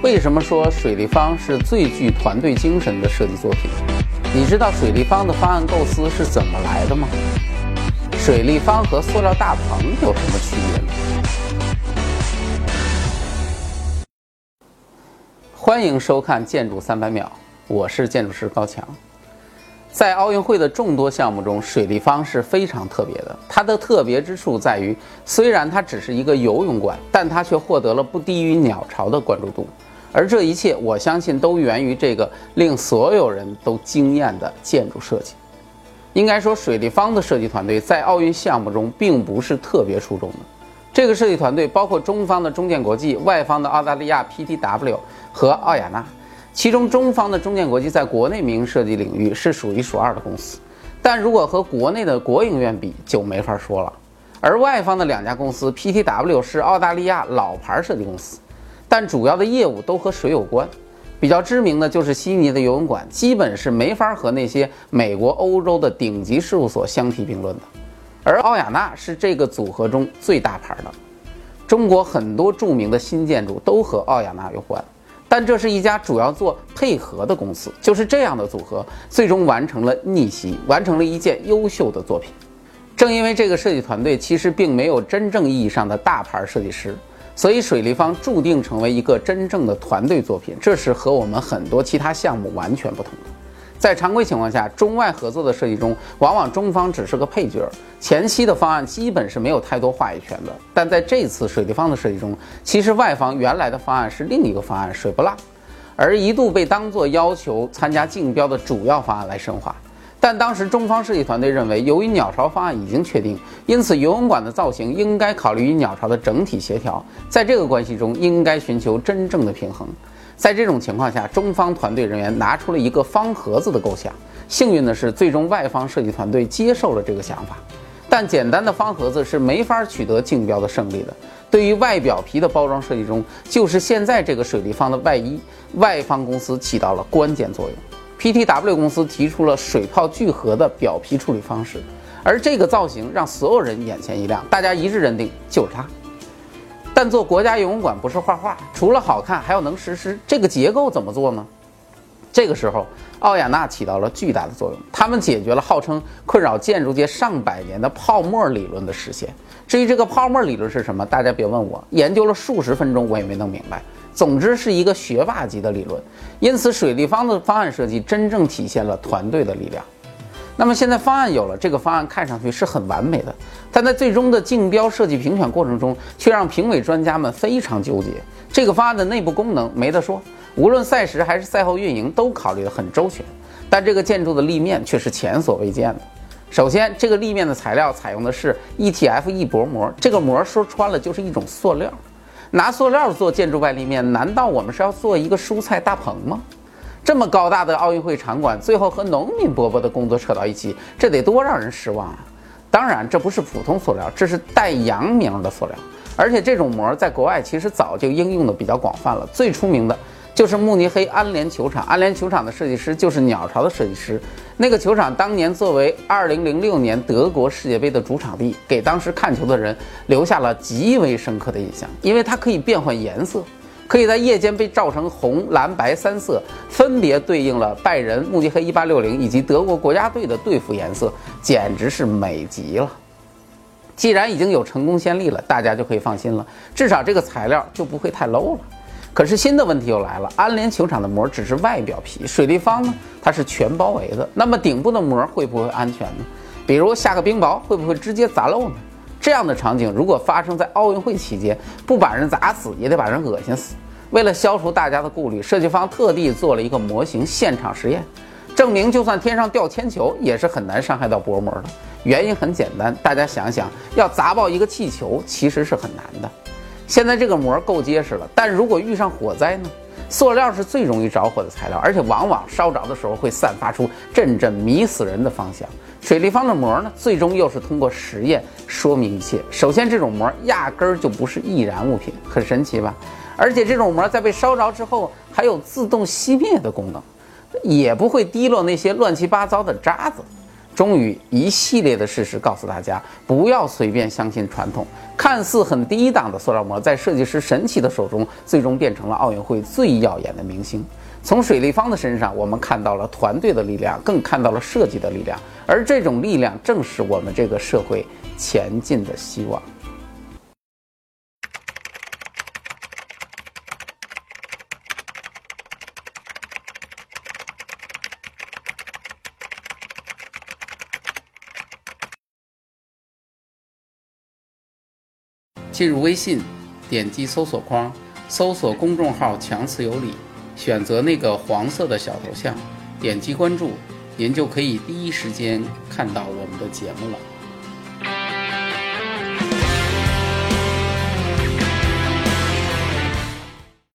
为什么说水立方是最具团队精神的设计作品？你知道水立方的方案构思是怎么来的吗？水立方和塑料大棚有什么区别呢？欢迎收看《建筑三百秒》，我是建筑师高强。在奥运会的众多项目中，水立方是非常特别的。它的特别之处在于，虽然它只是一个游泳馆，但它却获得了不低于鸟巢的关注度。而这一切，我相信都源于这个令所有人都惊艳的建筑设计。应该说，水立方的设计团队在奥运项目中并不是特别出众的。这个设计团队包括中方的中建国际、外方的澳大利亚 PTW 和奥雅纳。其中，中方的中建国际在国内民营设计领域是数一数二的公司，但如果和国内的国营院比，就没法说了。而外方的两家公司，PTW 是澳大利亚老牌设计公司。但主要的业务都和水有关，比较知名的就是悉尼的游泳馆，基本是没法和那些美国、欧洲的顶级事务所相提并论的。而奥雅纳是这个组合中最大牌的，中国很多著名的新建筑都和奥雅纳有关。但这是一家主要做配合的公司，就是这样的组合，最终完成了逆袭，完成了一件优秀的作品。正因为这个设计团队其实并没有真正意义上的大牌设计师。所以，水立方注定成为一个真正的团队作品，这是和我们很多其他项目完全不同的。在常规情况下，中外合作的设计中，往往中方只是个配角，前期的方案基本是没有太多话语权的。但在这次水立方的设计中，其实外方原来的方案是另一个方案水不浪，而一度被当作要求参加竞标的主要方案来深化。但当时中方设计团队认为，由于鸟巢方案已经确定，因此游泳馆的造型应该考虑与鸟巢的整体协调，在这个关系中应该寻求真正的平衡。在这种情况下，中方团队人员拿出了一个方盒子的构想。幸运的是，最终外方设计团队接受了这个想法。但简单的方盒子是没法取得竞标的胜利的。对于外表皮的包装设计中，就是现在这个水立方的外衣，外方公司起到了关键作用。PTW 公司提出了水泡聚合的表皮处理方式，而这个造型让所有人眼前一亮，大家一致认定就是它。但做国家游泳馆不是画画，除了好看，还要能实施。这个结构怎么做呢？这个时候，奥雅纳起到了巨大的作用，他们解决了号称困扰建筑界上百年的泡沫理论的实现。至于这个泡沫理论是什么，大家别问我，研究了数十分钟，我也没弄明白。总之是一个学霸级的理论，因此水立方的方案设计真正体现了团队的力量。那么现在方案有了，这个方案看上去是很完美的，但在最终的竞标设计评选过程中，却让评委专家们非常纠结。这个方案的内部功能没得说，无论赛时还是赛后运营都考虑得很周全，但这个建筑的立面却是前所未见的。首先，这个立面的材料采用的是 ETF 易薄膜，这个膜说穿了就是一种塑料。拿塑料做建筑外立面，难道我们是要做一个蔬菜大棚吗？这么高大的奥运会场馆，最后和农民伯伯的工作扯到一起，这得多让人失望啊！当然，这不是普通塑料，这是带洋名的塑料，而且这种膜在国外其实早就应用的比较广泛了，最出名的。就是慕尼黑安联球场，安联球场的设计师就是鸟巢的设计师。那个球场当年作为2006年德国世界杯的主场地，给当时看球的人留下了极为深刻的印象，因为它可以变换颜色，可以在夜间被照成红、蓝、白三色，分别对应了拜仁、慕尼黑1860以及德国国家队的队服颜色，简直是美极了。既然已经有成功先例了，大家就可以放心了，至少这个材料就不会太 low 了。可是新的问题又来了，安联球场的膜只是外表皮，水立方呢，它是全包围的。那么顶部的膜会不会安全呢？比如下个冰雹，会不会直接砸漏呢？这样的场景如果发生在奥运会期间，不把人砸死也得把人恶心死。为了消除大家的顾虑，设计方特地做了一个模型现场实验，证明就算天上掉铅球，也是很难伤害到薄膜的。原因很简单，大家想想，要砸爆一个气球，其实是很难的。现在这个膜够结实了，但如果遇上火灾呢？塑料是最容易着火的材料，而且往往烧着的时候会散发出阵阵迷死人的芳香。水立方的膜呢，最终又是通过实验说明一切。首先，这种膜压根儿就不是易燃物品，很神奇吧？而且这种膜在被烧着之后还有自动熄灭的功能，也不会滴落那些乱七八糟的渣子。终于一系列的事实告诉大家，不要随便相信传统。看似很低档的塑料膜，在设计师神奇的手中，最终变成了奥运会最耀眼的明星。从水立方的身上，我们看到了团队的力量，更看到了设计的力量，而这种力量正是我们这个社会前进的希望。进入微信，点击搜索框，搜索公众号“强词有理”，选择那个黄色的小头像，点击关注，您就可以第一时间看到我们的节目了。